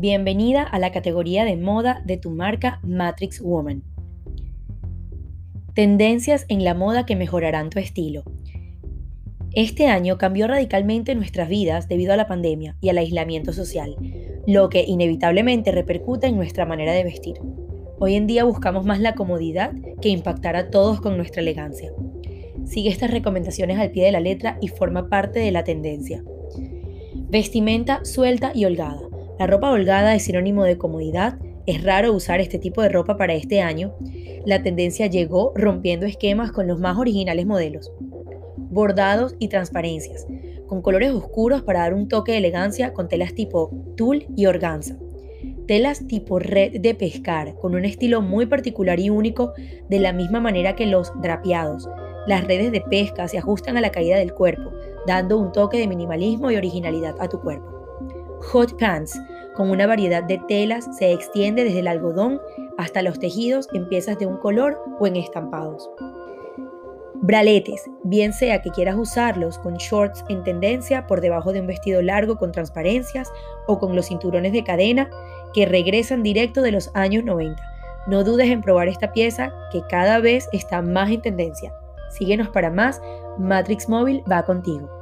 Bienvenida a la categoría de moda de tu marca Matrix Woman. Tendencias en la moda que mejorarán tu estilo. Este año cambió radicalmente nuestras vidas debido a la pandemia y al aislamiento social, lo que inevitablemente repercute en nuestra manera de vestir. Hoy en día buscamos más la comodidad que impactar a todos con nuestra elegancia. Sigue estas recomendaciones al pie de la letra y forma parte de la tendencia. Vestimenta suelta y holgada. La ropa holgada es sinónimo de comodidad, es raro usar este tipo de ropa para este año. La tendencia llegó rompiendo esquemas con los más originales modelos. Bordados y transparencias, con colores oscuros para dar un toque de elegancia con telas tipo tul y organza. Telas tipo red de pescar, con un estilo muy particular y único, de la misma manera que los drapeados. Las redes de pesca se ajustan a la caída del cuerpo, dando un toque de minimalismo y originalidad a tu cuerpo. Hot Pants, con una variedad de telas, se extiende desde el algodón hasta los tejidos en piezas de un color o en estampados. Braletes, bien sea que quieras usarlos con shorts en tendencia por debajo de un vestido largo con transparencias o con los cinturones de cadena que regresan directo de los años 90. No dudes en probar esta pieza que cada vez está más en tendencia. Síguenos para más, Matrix Móvil va contigo.